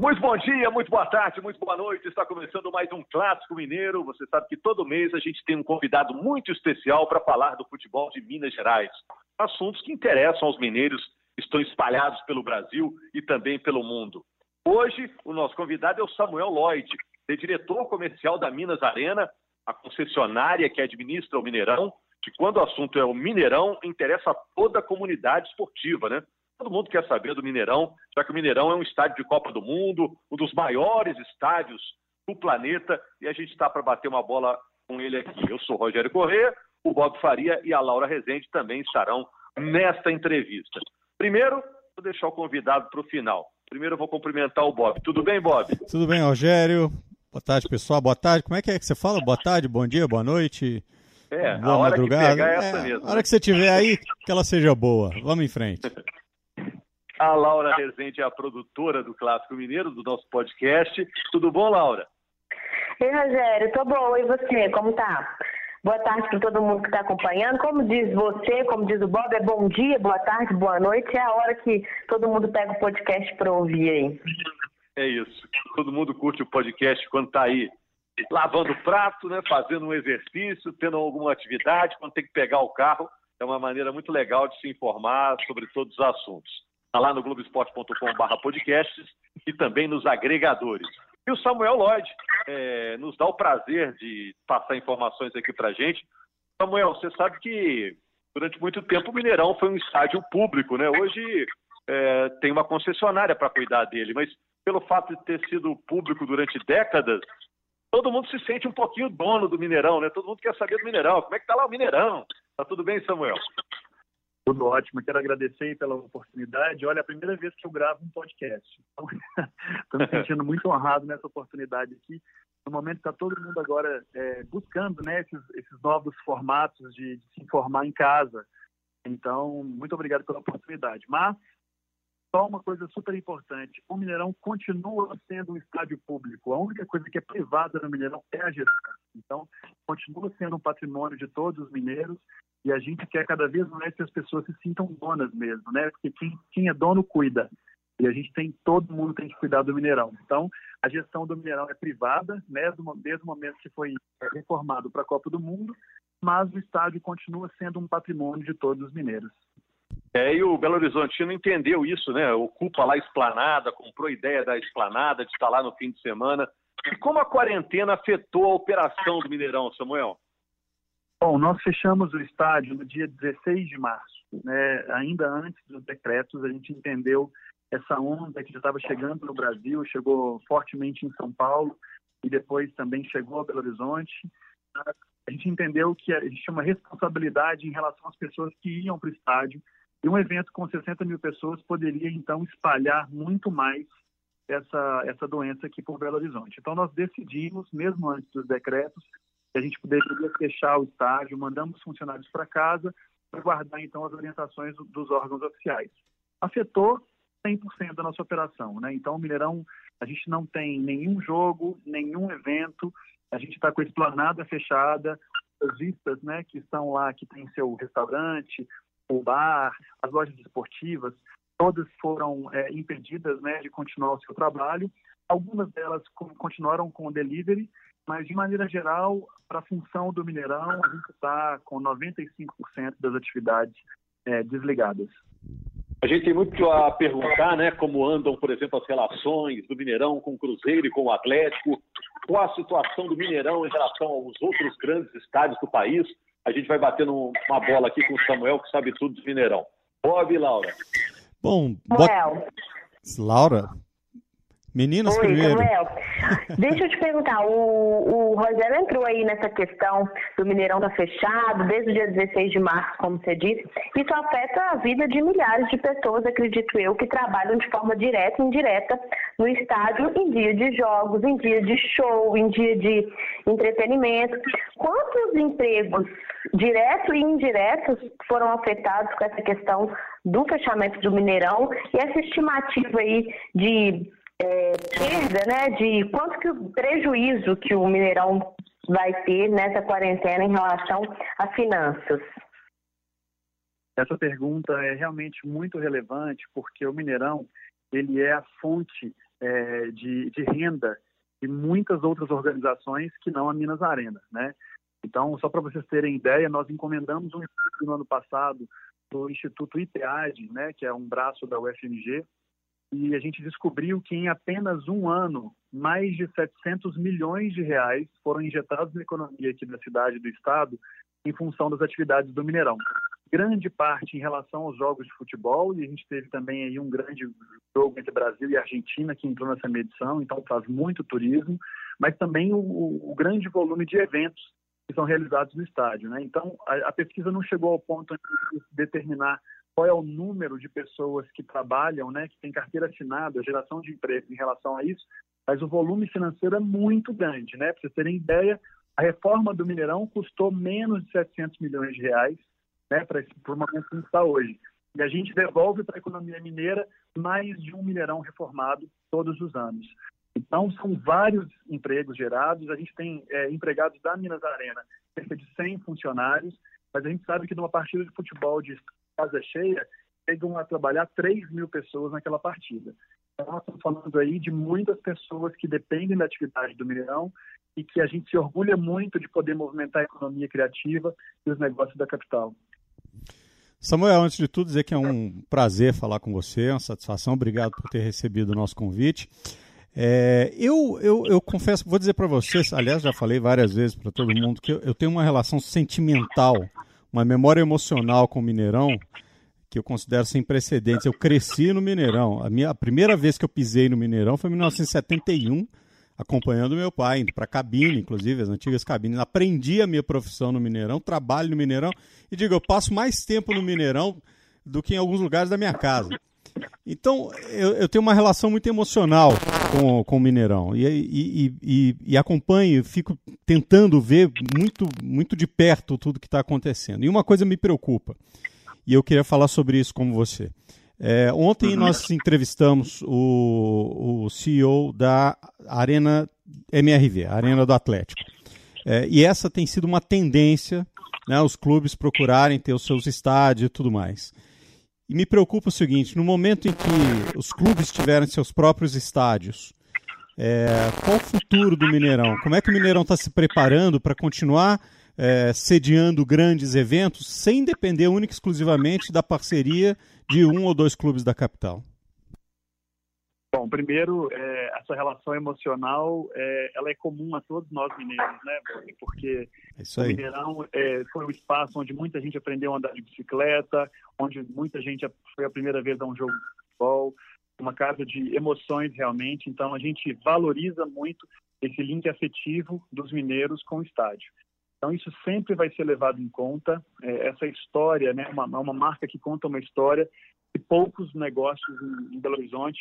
Muito bom dia, muito boa tarde, muito boa noite. Está começando mais um Clássico Mineiro. Você sabe que todo mês a gente tem um convidado muito especial para falar do futebol de Minas Gerais. Assuntos que interessam aos mineiros, estão espalhados pelo Brasil e também pelo mundo. Hoje, o nosso convidado é o Samuel Lloyd, é diretor comercial da Minas Arena, a concessionária que administra o Mineirão, que quando o assunto é o Mineirão, interessa a toda a comunidade esportiva, né? Todo mundo quer saber do Mineirão, já que o Mineirão é um estádio de Copa do Mundo, um dos maiores estádios do planeta, e a gente está para bater uma bola com ele aqui. Eu sou Rogério Corrêa, o Bob Faria e a Laura Rezende também estarão nesta entrevista. Primeiro, vou deixar o convidado para o final. Primeiro eu vou cumprimentar o Bob. Tudo bem, Bob? Tudo bem, Rogério. Boa tarde, pessoal. Boa tarde. Como é que é que você fala? Boa tarde, bom dia, boa noite. É, boa a hora madrugada. que pegar é essa é, mesmo. A hora que você tiver aí, que ela seja boa. Vamos em frente. A Laura Rezende é a produtora do Clássico Mineiro, do nosso podcast. Tudo bom, Laura? Ei, Rogério, tô boa. E você, como tá? Boa tarde para todo mundo que está acompanhando. Como diz você, como diz o Bob, é bom dia, boa tarde, boa noite. É a hora que todo mundo pega o podcast para ouvir aí. É isso. Todo mundo curte o podcast quando está aí lavando prato, né, fazendo um exercício, tendo alguma atividade, quando tem que pegar o carro. É uma maneira muito legal de se informar sobre todos os assuntos. Está lá no globesport.com.br podcasts e também nos agregadores. E o Samuel Lloyd é, nos dá o prazer de passar informações aqui para gente. Samuel, você sabe que durante muito tempo o Mineirão foi um estádio público, né? Hoje é, tem uma concessionária para cuidar dele, mas pelo fato de ter sido público durante décadas, todo mundo se sente um pouquinho dono do Mineirão, né? Todo mundo quer saber do Mineirão. Como é que tá lá o Mineirão? Tá tudo bem, Samuel? Tudo ótimo, quero agradecer pela oportunidade. Olha, é a primeira vez que eu gravo um podcast. Estou me sentindo muito honrado nessa oportunidade aqui. No momento está todo mundo agora é, buscando né, esses, esses, novos formatos de, de, se informar em casa. Então, muito obrigado pela oportunidade. Mas, só uma coisa super importante: o Mineirão continua sendo um estádio público. A única coisa que é privada no Mineirão é a gestão. Então, continua sendo um patrimônio de todos os mineiros e a gente quer cada vez mais que as pessoas se sintam donas mesmo, né? Porque quem, quem é dono cuida. E a gente tem, todo mundo tem que cuidar do Mineirão. Então, a gestão do Mineirão é privada, né? Desde o momento que foi reformado para a Copa do Mundo, mas o estádio continua sendo um patrimônio de todos os mineiros. É, e o Belo Horizontino entendeu isso, né? Ocupa lá a esplanada, comprou a ideia da esplanada, de estar lá no fim de semana. E como a quarentena afetou a operação do Mineirão, Samuel? Bom, nós fechamos o estádio no dia 16 de março. Né? Ainda antes dos decretos, a gente entendeu essa onda que já estava chegando no Brasil, chegou fortemente em São Paulo e depois também chegou a Belo Horizonte. A gente entendeu que existia uma responsabilidade em relação às pessoas que iam para o estádio e um evento com 60 mil pessoas poderia, então, espalhar muito mais essa, essa doença aqui por Belo Horizonte. Então, nós decidimos, mesmo antes dos decretos, que a gente poderia fechar o estádio, mandamos funcionários para casa para guardar então as orientações dos órgãos oficiais. Afetou 100% da nossa operação, né? Então o Mineirão, a gente não tem nenhum jogo, nenhum evento, a gente está com a esplanada fechada, as vistas, né, que estão lá, que tem seu restaurante, o bar, as lojas esportivas, todas foram é, impedidas, né, de continuar o seu trabalho. Algumas delas continuaram com o delivery mas de maneira geral, para a função do Mineirão, a gente está com 95% das atividades é, desligadas. A gente tem muito a perguntar, né, como andam, por exemplo, as relações do Mineirão com o Cruzeiro e com o Atlético, qual a situação do Mineirão em relação aos outros grandes estádios do país. A gente vai batendo uma bola aqui com o Samuel, que sabe tudo do Mineirão. Bob e Laura. Bom, bot... Laura, Meninas Oi, primeiro. Samuel. Deixa eu te perguntar, o, o Rogério entrou aí nessa questão do Mineirão tá fechado desde o dia 16 de março, como você disse. Isso afeta a vida de milhares de pessoas, acredito eu, que trabalham de forma direta e indireta no estádio em dia de jogos, em dia de show, em dia de entretenimento. Quantos empregos diretos e indiretos foram afetados com essa questão do fechamento do Mineirão e essa estimativa aí de é, perda, né, de quanto que o prejuízo que o Mineirão vai ter nessa quarentena em relação a finanças? Essa pergunta é realmente muito relevante porque o Mineirão ele é a fonte é, de, de renda de muitas outras organizações que não a Minas Arena, né? Então, só para vocês terem ideia, nós encomendamos um estudo no ano passado do Instituto IPEAD, né, que é um braço da UFMG, e a gente descobriu que em apenas um ano, mais de 700 milhões de reais foram injetados na economia aqui da cidade e do estado em função das atividades do Mineirão. Grande parte em relação aos jogos de futebol, e a gente teve também aí um grande jogo entre Brasil e Argentina que entrou nessa medição, então traz muito turismo, mas também o, o grande volume de eventos que são realizados no estádio. Né? Então, a, a, pesquisa não chegou ao ponto de determinar qual é o número de pessoas que trabalham, né, que tem carteira assinada, geração de emprego em relação a isso, mas o volume financeiro é muito grande. Né? Para vocês terem ideia, a reforma do Mineirão custou menos de 700 milhões de reais né, para o momento que está hoje. E a gente devolve para a economia mineira mais de um Mineirão reformado todos os anos. Então, são vários empregos gerados. A gente tem é, empregados da Minas Arena, cerca de 100 funcionários, mas a gente sabe que numa partida de futebol de casa cheia, chegam a trabalhar 3 mil pessoas naquela partida. Então, nós estamos falando aí de muitas pessoas que dependem da atividade do Mineirão e que a gente se orgulha muito de poder movimentar a economia criativa e os negócios da capital. Samuel, antes de tudo, dizer que é um prazer falar com você, uma satisfação. Obrigado por ter recebido o nosso convite. É, eu, eu, eu confesso, vou dizer para vocês, aliás, já falei várias vezes para todo mundo, que eu, eu, tenho uma relação sentimental, uma memória emocional com o Mineirão, que eu considero sem precedentes. Eu cresci no Mineirão. A, minha, a primeira vez que eu pisei no Mineirão foi em 1971, acompanhando meu pai, indo para a cabine, inclusive, as antigas cabines. Aprendi a minha profissão no Mineirão, trabalho no Mineirão, e digo, eu passo mais tempo no Mineirão do que em alguns lugares da minha casa. Então, eu, eu, tenho uma relação muito emocional com, com o Mineirão. E, e, e, e acompanho, fico tentando ver muito, muito de perto tudo que está acontecendo. E uma coisa me preocupa, e eu queria falar sobre isso com você. É, ontem uhum. nós entrevistamos o, o CEO da Arena MRV, Arena do Atlético. É, e essa tem sido uma tendência, né, os clubes procurarem ter os seus estádios e tudo mais. E me preocupa o seguinte: no momento em que os clubes tiverem seus próprios estádios, é, qual o futuro do Mineirão? Como é que o Mineirão está se preparando para continuar é, sediando grandes eventos sem depender única e exclusivamente da parceria de um ou dois clubes da capital? Bom, primeiro, é, essa relação emocional, é, ela é comum a todos nós mineiros, né? Porque é o Mineirão é, foi o espaço onde muita gente aprendeu a andar de bicicleta, onde muita gente foi a primeira vez a um jogo de futebol, uma casa de emoções realmente. Então, a gente valoriza muito esse link afetivo dos mineiros com o estádio. Então, isso sempre vai ser levado em conta. É, essa história, né, uma, uma marca que conta uma história que poucos negócios em Belo Horizonte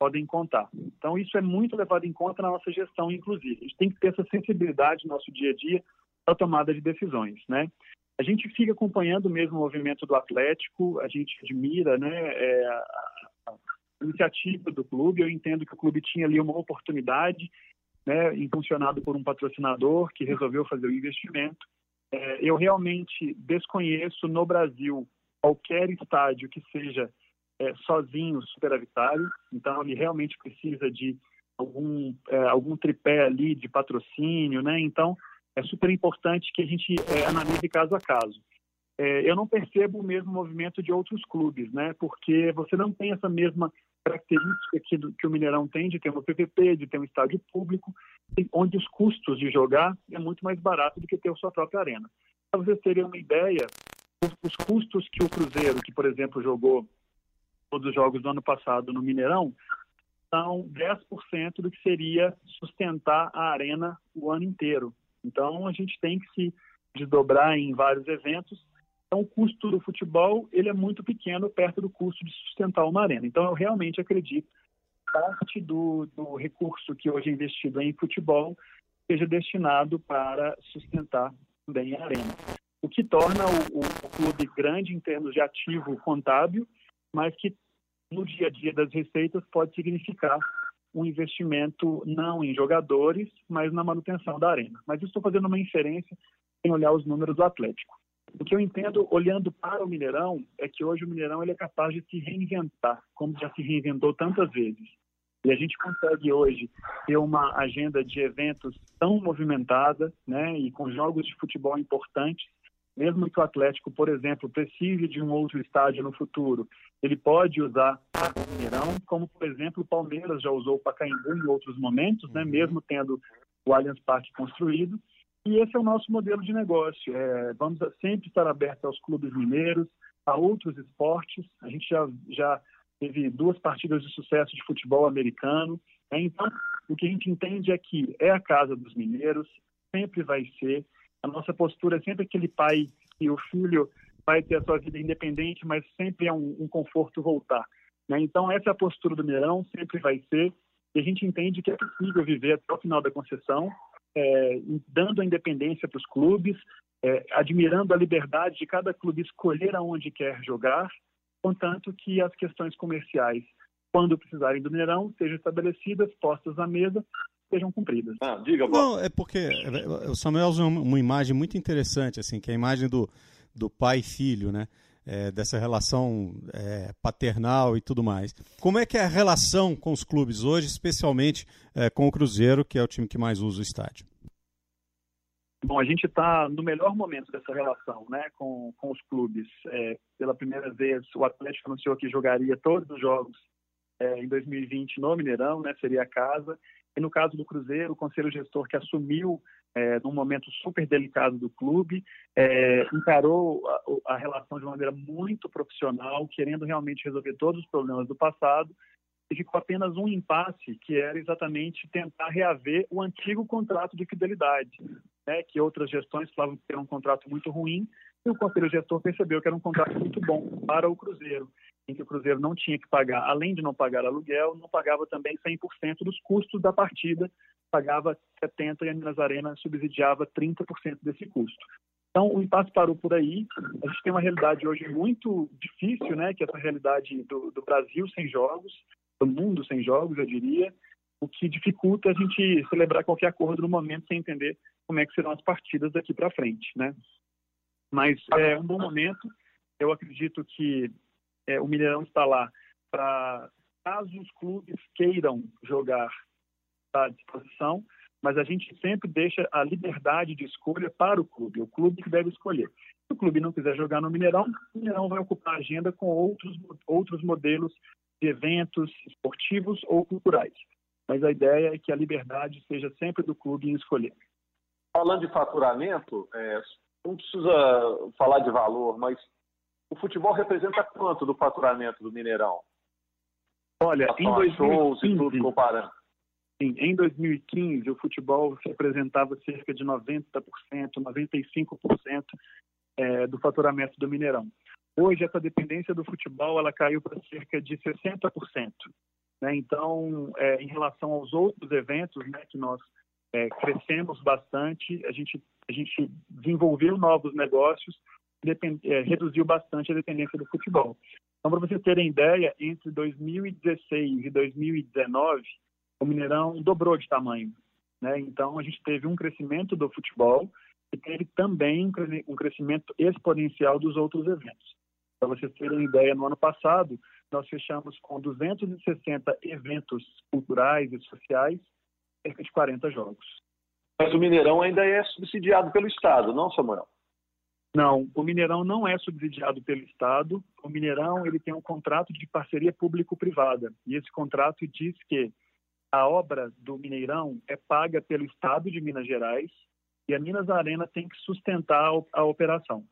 podem contar. Então, isso é muito levado em conta na nossa gestão, inclusive. A gente tem que ter essa sensibilidade no nosso dia a dia para a tomada de decisões, né? A gente fica acompanhando mesmo o movimento do Atlético, a gente admira né, é, a, iniciativa do clube. Eu entendo que o clube tinha ali uma oportunidade, né, impulsionado por um patrocinador que resolveu fazer o investimento. É, eu realmente desconheço no Brasil qualquer estádio que seja é, sozinho superavitário, então ele realmente precisa de algum, é, algum tripé ali de patrocínio, né? Então é super importante que a gente é, analise caso a caso. É, eu não percebo o mesmo movimento de outros clubes, né? Porque você não tem essa mesma característica que, que o Mineirão tem de ter uma PPP, de ter um estádio público, onde os custos de jogar é muito mais barato do que ter a sua própria arena. Para vocês terem uma ideia, os, os custos que o Cruzeiro, que por exemplo jogou todos os jogos do ano passado no Mineirão, são 10% do que seria sustentar a arena o ano inteiro. Então a gente tem que se desdobrar em vários eventos. Então o custo do futebol ele é muito pequeno perto do custo de sustentar uma arena. Então eu realmente acredito que parte do, do recurso que hoje é investido em futebol seja destinado para sustentar também a arena. O que torna o, o, o clube grande em termos de ativo contábil mas que no dia a dia das receitas pode significar um investimento não em jogadores, mas na manutenção da arena. Mas estou fazendo uma inferência em olhar os números do Atlético. O que eu entendo, olhando para o Mineirão, é que hoje o Mineirão ele é capaz de se reinventar, como já se reinventou tantas vezes. E a gente consegue hoje ter uma agenda de eventos tão movimentada, né, e com jogos de futebol importantes, mesmo que o Atlético, por exemplo, precise de um outro estádio no futuro, ele pode usar o Mineirão, como, por exemplo, o Palmeiras já usou o Pacaembu em outros momentos, né, uhum. mesmo tendo o Allianz Parque construído. E esse é o nosso modelo de negócio. É, vamos sempre estar abertos aos clubes mineiros, a outros esportes. A gente já, já teve duas partidas de sucesso de futebol americano. Né? Então, o que a gente entende é que é a casa dos mineiros, sempre vai ser. A nossa postura é sempre aquele pai que o filho vai ter a sua vida independente, mas sempre é um, um conforto voltar. Né? Então, essa é a postura do Mineirão, sempre vai ser. E a gente entende que é possível viver até o final da concessão, é, dando a independência para os clubes, é, admirando a liberdade de cada clube escolher aonde quer jogar, contanto que as questões comerciais, quando precisarem do Mineirão, sejam estabelecidas, postas à mesa, sejam cumpridas. Ah, diga, Bob. Não, é porque é, o Samuel usa uma imagem muito interessante, assim, que é a imagem do, do pai e filho, né? É, dessa relação é, paternal e tudo mais. Como é que é a relação com os clubes hoje, especialmente é, com o Cruzeiro, que é o time que mais usa o estádio? Bom, a gente está no melhor momento dessa relação né, com, com os clubes. É, pela primeira vez, o Atlético anunciou que jogaria todos os jogos é, em 2020 no Mineirão, né, seria a casa. No caso do Cruzeiro, o conselho gestor que assumiu é, num momento super delicado do clube, é, encarou a, a, relação de uma maneira muito profissional, querendo realmente resolver todos os problemas do passado, e ficou apenas um impasse, que era exatamente tentar reaver o antigo contrato de fidelidade né, que outras gestões falavam que era um contrato muito ruim, e o conselho gestor percebeu que era um contrato muito bom para o Cruzeiro, em que o Cruzeiro não tinha que pagar, além de não pagar aluguel, não pagava também 100% dos custos da partida, pagava 70% e a Minas Arena subsidiava 30% desse custo. Então, o impasse parou por aí. A gente tem uma realidade hoje muito difícil, né, que é essa realidade do, do Brasil sem jogos, do mundo sem jogos, eu diria, o que dificulta a gente celebrar qualquer acordo no momento sem entender como é que serão as partidas daqui para frente, né? Mas é um bom momento. Eu acredito que é, o Mineirão está lá para caso os clubes queiram jogar à disposição, mas a gente sempre deixa a liberdade de escolha para o clube, o clube que deve escolher. Se o clube não quiser jogar no Mineirão, o Mineirão vai ocupar a agenda com outros, outros modelos de eventos esportivos ou culturais mas a ideia é que a liberdade seja sempre do clube em escolher. Falando de faturamento, é, não precisa falar de valor, mas o futebol representa quanto do faturamento do Mineirão? Olha, em 2015, tudo comparando. Sim, em 2015 o futebol representava cerca de 90%, 95% é, do faturamento do Mineirão. Hoje essa dependência do futebol ela caiu para cerca de 60%. Né? Então, é, em relação aos outros eventos né, que nós é, crescemos bastante, a gente, a gente desenvolveu novos negócios, depend, é, reduziu bastante a dependência do futebol. Então, para vocês terem ideia, entre 2016 e 2019, o Mineirão dobrou de tamanho. Né? Então, a gente teve um crescimento do futebol e teve também um crescimento exponencial dos outros eventos. Para vocês terem ideia, no ano passado, nós fechamos com 260 eventos culturais e sociais, cerca de 40 jogos. Mas o Mineirão ainda é subsidiado pelo Estado, não, Samuel? Não, o Mineirão não é subsidiado pelo Estado. O Mineirão ele tem um contrato de parceria público-privada e esse contrato diz que a obra do Mineirão é paga pelo Estado de Minas Gerais e a Minas Arena tem que sustentar a operação.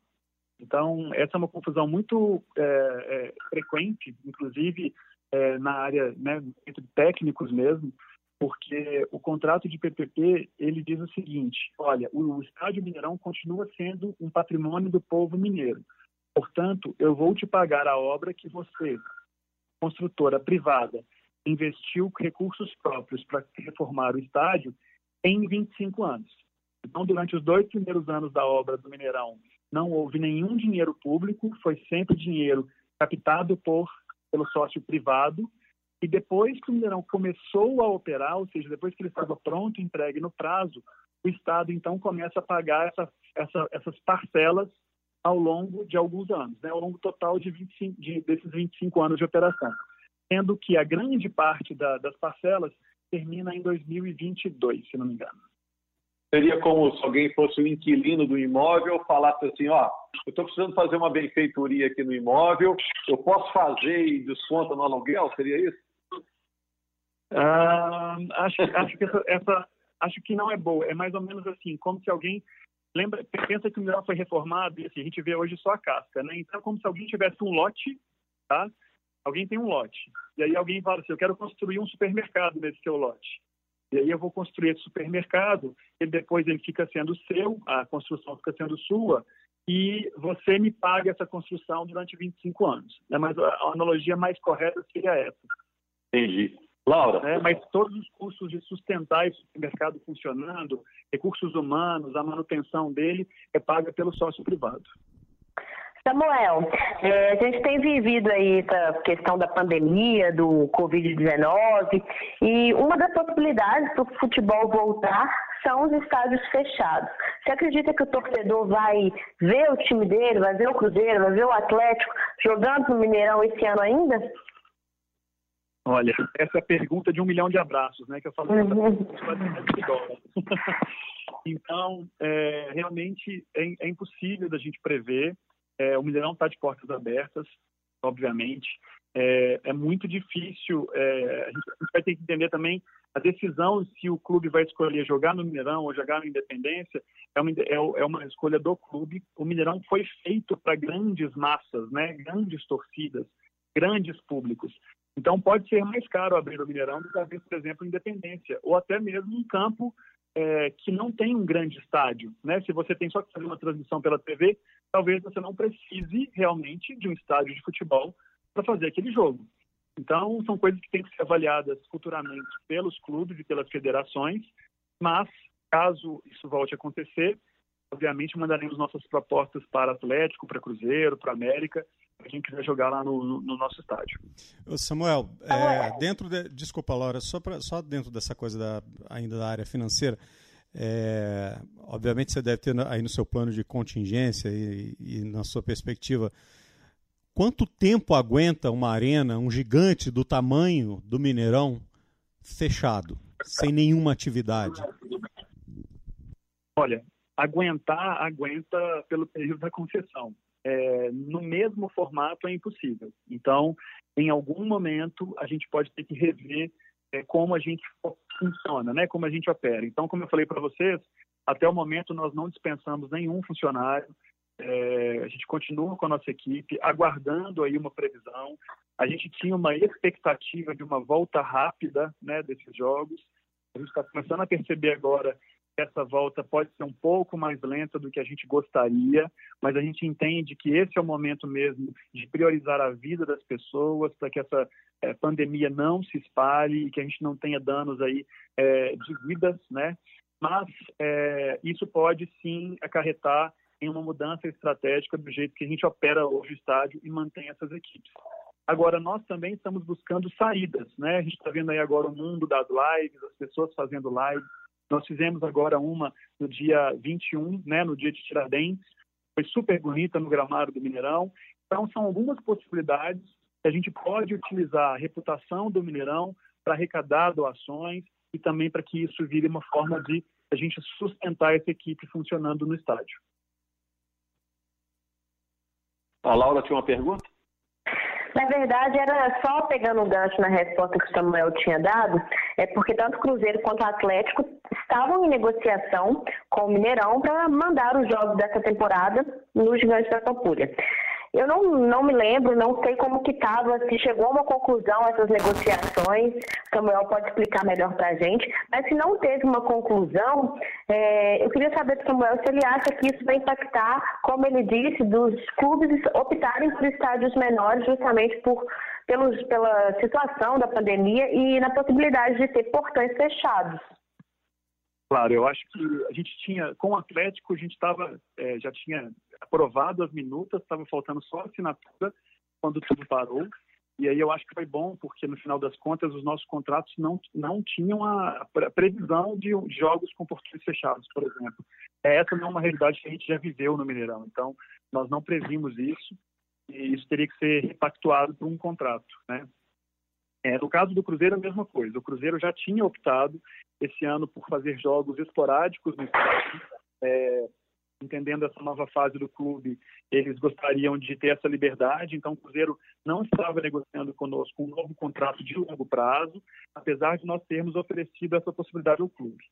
Então, essa é uma confusão muito é, é, frequente, inclusive é, na área né, entre técnicos mesmo, porque o contrato de PPP ele diz o seguinte: olha, o, estádio Mineirão continua sendo um patrimônio do povo mineiro. Portanto, eu vou te pagar a obra que você, construtora privada, investiu recursos próprios para reformar o estádio em 25 anos. Então, durante os dois primeiros anos da obra do Mineirão, não houve nenhum dinheiro público, foi sempre dinheiro captado por pelo sócio privado. E depois que o Mineirão começou a operar, ou seja, depois que ele estava pronto, entregue no prazo, o Estado então começa a pagar essa, essa, essas parcelas ao longo de alguns anos, né, ao longo total de, 25, de desses 25 anos de operação. sendo que a grande parte da, das parcelas termina em 2022, se não me engano. Seria como se alguém fosse o inquilino do imóvel, falasse assim, ó, eu estou precisando fazer uma benfeitoria aqui no imóvel, eu posso fazer e no aluguel? Seria isso? Ah, acho, acho que essa, essa, acho que não é boa. É mais ou menos assim, como se alguém lembra, pensa que o mineral foi reformado e assim, a gente vê hoje só a casca, né? Então, como se alguém tivesse um lote, tá? Alguém tem um lote. E aí alguém fala assim, eu quero construir um supermercado nesse seu lote. E aí eu vou construir esse supermercado, e depois ele fica sendo seu, a construção fica sendo sua, e você me paga essa construção durante 25 anos. Né? Mas a analogia mais correta seria essa. Entendi. Laura. É, mas todos os custos de sustentar esse mercado funcionando, recursos humanos, a manutenção dele, é paga pelo sócio privado. Samuel, é, a gente tem vivido aí essa questão da pandemia, do Covid-19, e uma das possibilidades para o futebol voltar são os estádios fechados. Você acredita que o torcedor vai ver o time dele, vai ver o Cruzeiro, vai ver o Atlético jogando no Mineirão esse ano ainda? Olha, essa é a pergunta de um milhão de abraços, né? Que eu falo. Uhum. então, é, realmente é, é, impossível da gente prever. É, o Mineirão está de portas abertas, obviamente. É, é muito difícil. É, a, gente, vai ter que entender também a decisão se o clube vai escolher jogar no Mineirão ou jogar no Independência é uma, é, é uma escolha do clube. O Mineirão foi feito para grandes massas, né? Grandes torcidas, grandes públicos. Então, pode ser mais caro abrir o Mineirão do que abrir, por exemplo, Independência, ou até mesmo um campo é, que não tem um grande estádio. Né? Se você tem só que fazer uma transmissão pela TV, talvez você não precise realmente de um estádio de futebol para fazer aquele jogo. Então, são coisas que têm que ser avaliadas futuramente pelos clubes e pelas federações, mas, caso isso volte a acontecer, obviamente mandaremos nossas propostas para Atlético, para Cruzeiro, para América, quem quiser jogar lá no, no nosso estádio. Samuel, é, dentro de, desculpa, Laura, só, pra, só dentro dessa coisa da, ainda da área financeira, é, obviamente você deve ter aí no seu plano de contingência e, e, na sua perspectiva, quanto tempo aguenta uma arena, um gigante do tamanho do Mineirão, fechado, sem nenhuma atividade? Olha, aguentar, aguenta pelo período da concessão. É, no mesmo formato é impossível. Então, em algum momento, a gente pode ter que rever é, como a gente funciona, né? como a gente opera. Então, como eu falei para vocês, até o momento nós não dispensamos nenhum funcionário, é, a gente continua com a nossa equipe, aguardando aí uma previsão. A gente tinha uma expectativa de uma volta rápida né, desses jogos. A gente está começando a perceber agora essa volta pode ser um pouco mais lenta do que a gente gostaria, mas a gente entende que esse é o momento mesmo de priorizar a vida das pessoas para que essa é, pandemia não se espalhe e que a gente não tenha danos aí é, de vidas, né? Mas é, isso pode sim acarretar em uma mudança estratégica do jeito que a gente opera hoje o estádio e mantém essas equipes. Agora, nós também estamos buscando saídas, né? A gente está vendo aí agora o mundo das lives, as pessoas fazendo lives, nós fizemos agora uma no dia 21, né, no dia de Tiradentes, foi super bonita no gramado do Mineirão. Então, são algumas possibilidades que a gente pode utilizar a reputação do Mineirão para arrecadar doações e também para que isso vire uma forma de a gente sustentar essa equipe funcionando no estádio. A Laura tinha uma pergunta? Na verdade, era só pegando um gancho na resposta que o Samuel tinha dado, é porque tanto o Cruzeiro quanto o Atlético estavam em negociação com o Mineirão para mandar os jogos dessa temporada no Gigante da Pampulha. Eu não, não me lembro, não sei como que estava, se chegou a uma conclusão essas negociações, Samuel pode explicar melhor para a gente, mas se não teve uma conclusão, é, eu queria saber do Samuel se ele acha que isso vai impactar, como ele disse, dos clubes optarem por estádios menores justamente por, pelos, pela situação da pandemia e na possibilidade de ter portões fechados. Claro, eu acho que a gente tinha, com o Atlético, a gente estava, é, já tinha aprovado as minutas, estava faltando só a assinatura quando tudo parou. E aí eu acho que foi bom, porque no final das contas os nossos contratos não, não tinham a, previsão de jogos com portões fechados, por exemplo. Essa não é uma realidade que a gente já viveu no Mineirão. Então, nós não previmos isso e isso teria que ser repactuado por um contrato, né? É, no caso do Cruzeiro, a mesma coisa. O Cruzeiro já tinha optado esse ano por fazer jogos esporádicos no estádio. É, entendendo essa nova fase do clube, eles gostariam de ter essa liberdade. Então, o Cruzeiro não estava negociando conosco um novo contrato de longo prazo, apesar de nós termos oferecido essa possibilidade ao clube.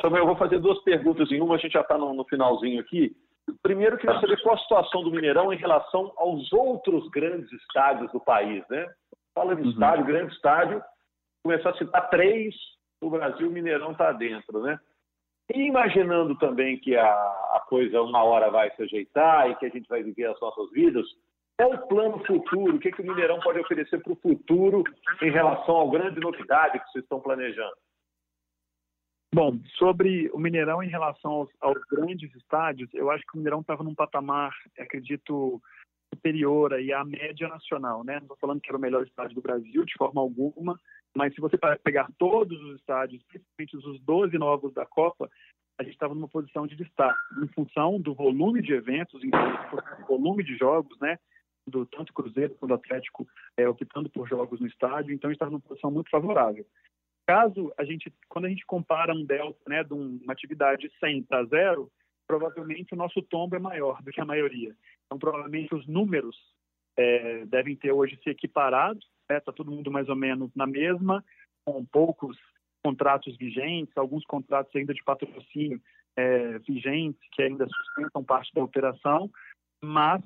Samuel, eu vou fazer duas perguntas em uma, a gente já está no, no, finalzinho aqui. Primeiro, eu queria saber qual a situação do Mineirão em relação aos outros grandes estádios do país, né? Fala de uhum. estádio, grande estádio, começar a citar três, o Brasil, o Mineirão está dentro, né? E imaginando também que a, a coisa uma hora vai se ajeitar e que a gente vai viver as nossas vidas, qual o plano futuro? O que, que o Mineirão pode oferecer para o futuro em relação à grande novidade que vocês estão planejando? Bom, sobre o Mineirão em relação aos, aos grandes estádios, eu acho que o Mineirão estava num patamar, acredito, superior aí à média nacional, né? Não estou falando que era o melhor estádio do Brasil de forma alguma, mas se você pegar todos os estádios, principalmente os 12 novos da Copa, a gente estava numa posição de destaque, em função do volume de eventos, em do volume de jogos, né? Do tanto Cruzeiro quanto Atlético é, optando por jogos no estádio, então a gente estava numa posição muito favorável. Caso a gente, quando a gente compara um delta, né, de uma atividade 100 para zero, provavelmente o nosso tombo é maior do que a maioria. Então, provavelmente os números é, devem ter hoje se equiparado, está todo mundo mais ou menos na mesma, com poucos contratos vigentes, alguns contratos ainda de patrocínio é, vigentes que ainda sustentam parte da operação, mas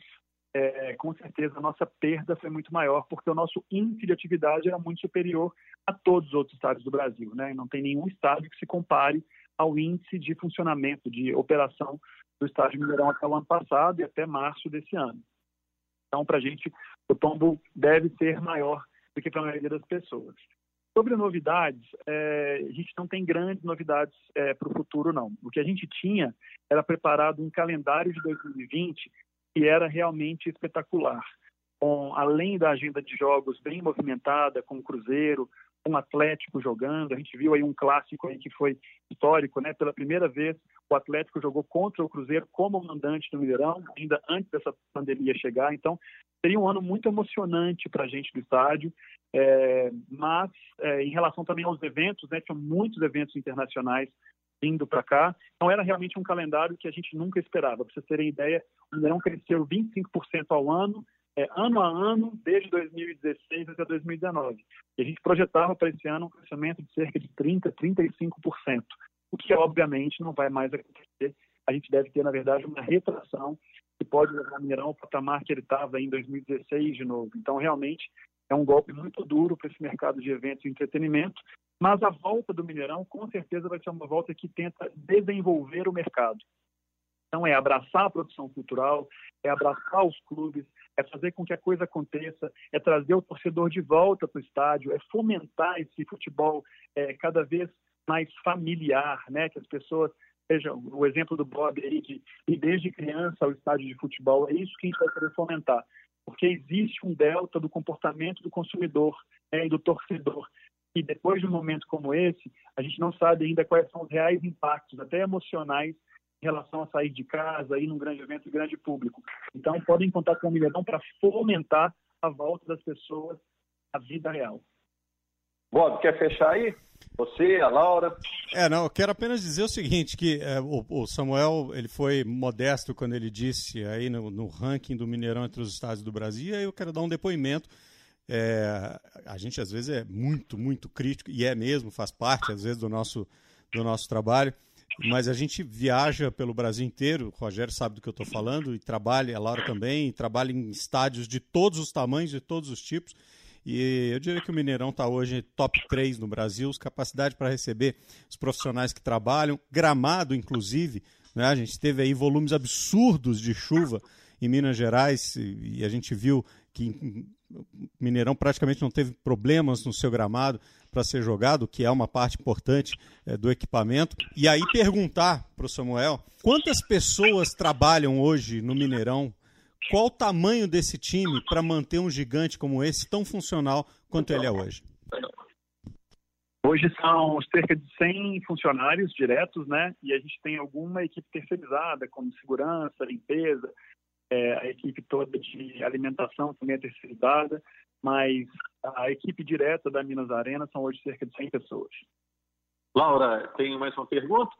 é, com certeza a nossa perda foi muito maior porque o nosso índice de atividade era muito superior a todos os outros estados do Brasil, né? Não tem nenhum estado que se compare ao índice de funcionamento, de operação do estádio Mineirão até o ano passado e até março desse ano. Então, para a gente, o tombo deve ser maior do que para a maioria das pessoas. Sobre novidades, é, a gente não tem grandes novidades é, para o futuro, não. O que a gente tinha era preparado um calendário de 2020 que era realmente espetacular. Com, além da agenda de jogos bem movimentada, com o Cruzeiro, o Atlético jogando, a gente viu aí um clássico aí que foi histórico, né? Pela primeira vez, o Atlético jogou contra o Cruzeiro como mandante do Mineirão, ainda antes dessa pandemia chegar. Então, seria um ano muito emocionante para a gente do estádio. É, mas, é, em relação também aos eventos, né? Tinham muitos eventos internacionais vindo para cá. Então, era realmente um calendário que a gente nunca esperava. Para vocês terem ideia, o Mineirão cresceu 25% ao ano, é, ano a ano, desde 2016 até 2019. E a gente projetava para esse ano um crescimento de cerca de 30%, 35%, o que obviamente não vai mais acontecer. A gente deve ter, na verdade, uma retração que pode levar o Mineirão ao patamar que ele estava em 2016 de novo. Então, realmente, é um golpe muito duro para esse mercado de eventos e entretenimento, mas a volta do Mineirão, com certeza, vai ser uma volta que tenta desenvolver o mercado. Então, é abraçar a produção cultural, é abraçar os clubes, é fazer com que a coisa aconteça, é trazer o torcedor de volta para o estádio, é fomentar esse futebol é, cada vez mais familiar, né? Que as pessoas seja o exemplo do Bob aí de ir desde criança ao estádio de futebol é isso que a gente vai querer fomentar, porque existe um delta do comportamento do consumidor né, e do torcedor e depois de um momento como esse a gente não sabe ainda quais são os reais impactos até emocionais em relação a sair de casa, ir num grande evento e grande público. Então, podem contar com o Milhão para fomentar a volta das pessoas à vida real. Bob, quer fechar aí? Você, a Laura? É, não, eu quero apenas dizer o seguinte, que é, o, o, Samuel, ele foi modesto quando ele disse aí no, no, ranking do Mineirão entre os estados do Brasil, e aí eu quero dar um depoimento. É, a gente às vezes é muito, muito crítico, e é mesmo, faz parte às vezes do nosso, do nosso trabalho, mas a gente viaja pelo Brasil inteiro, o Rogério sabe do que eu estou falando, e trabalha, a Laura também, e trabalha em estádios de todos os tamanhos, de todos os tipos. E eu diria que o Mineirão está hoje top 3 no Brasil, capacidade para receber os profissionais que trabalham, gramado, inclusive. Né? A gente teve aí volumes absurdos de chuva em Minas Gerais e a gente viu que Mineirão praticamente não teve problemas no seu gramado para ser jogado, que é uma parte importante é, do equipamento. E aí perguntar para o Samuel quantas pessoas trabalham hoje no Mineirão? Qual o tamanho desse time para manter um gigante como esse tão funcional quanto ele é hoje? Hoje são cerca de 100 funcionários diretos, né? E a gente tem alguma equipe terceirizada, como segurança, limpeza, é, a equipe toda de alimentação também é terceirizada, mas a equipe direta da Minas Arena são hoje cerca de 100 pessoas. Laura, tem mais uma pergunta?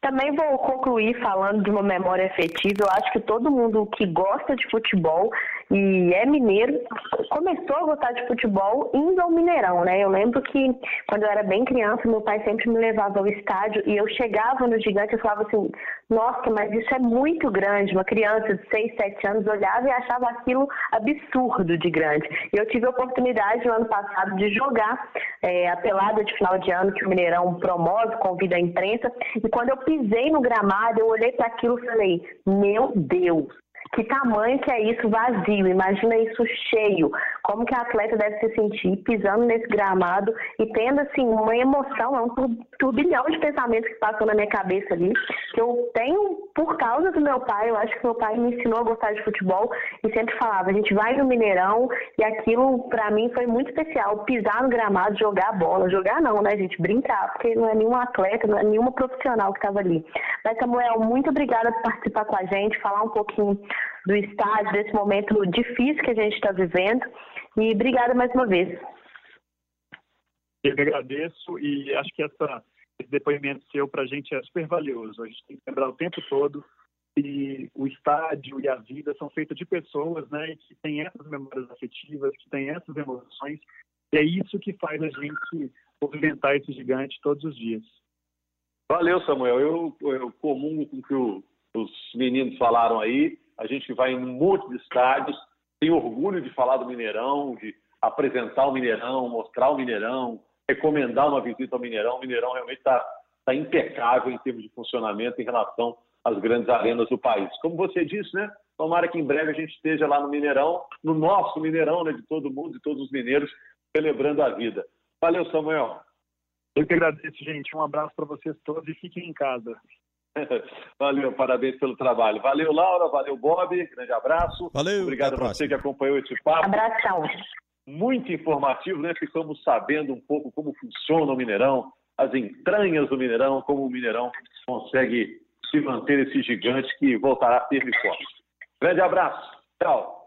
Também vou concluir falando de uma memória afetiva. Eu acho que todo mundo que gosta de futebol e é mineiro começou a gostar de futebol indo ao Mineirão, né? Eu lembro que quando eu era bem criança, meu pai sempre me levava ao estádio e eu chegava no gigante e falava assim: Nossa, mas isso é muito grande. Uma criança de 6, 7 anos olhava e achava aquilo absurdo de grande. E eu tive a oportunidade no ano passado de jogar é, a pelada de final de ano que o Mineirão promove, convida a imprensa. E quando eu pisei no gramado, eu olhei para aquilo e falei: Meu Deus, que tamanho que é isso vazio? Imagina isso cheio. Como que a atleta deve se sentir pisando nesse gramado e tendo assim uma emoção, é um turbilhão de pensamentos que passou na minha cabeça ali, que eu tenho por causa do meu pai. Eu acho que meu pai me ensinou a gostar de futebol e sempre falava: a gente vai no Mineirão e aquilo para mim foi muito especial. Pisar no gramado, jogar bola, jogar não, né, gente? Brincar, porque não é nenhum atleta, não é nenhuma profissional que estava ali. Mas Samuel, muito obrigada por participar com a gente, falar um pouquinho do estádio, desse momento difícil que a gente está vivendo. E obrigada mais uma vez. Eu que agradeço e acho que essa, esse depoimento seu para a gente é super valioso. A gente tem que lembrar o tempo todo que o estádio e a vida são feitos de pessoas, né, que têm essas memórias afetivas, que têm essas emoções. E é isso que faz a gente movimentar esse gigante todos os dias. Valeu, Samuel. Eu, eu comungo com o que o, os meninos falaram aí. A gente vai em um monte de estádios, tem orgulho de falar do Mineirão, de apresentar o Mineirão, mostrar o Mineirão, recomendar uma visita ao Mineirão. O Mineirão realmente está tá impecável em termos de funcionamento em relação às grandes arenas do país. Como você disse, né? Tomara que em breve a gente esteja lá no Mineirão, no nosso Mineirão, né, de todo mundo, de todos os mineiros, celebrando a vida. Valeu, Samuel. Eu que agradeço, gente. Um abraço para vocês todos e fiquem em casa. Valeu, parabéns pelo trabalho. Valeu, Laura, valeu, Bob, grande abraço. Valeu, Obrigado a você que acompanhou esse papo. Abração. Muito informativo, né? Ficamos sabendo um pouco como funciona o Mineirão, as entranhas do Mineirão, como o Mineirão consegue se manter esse gigante que voltará firme e forte. Grande abraço. Tchau.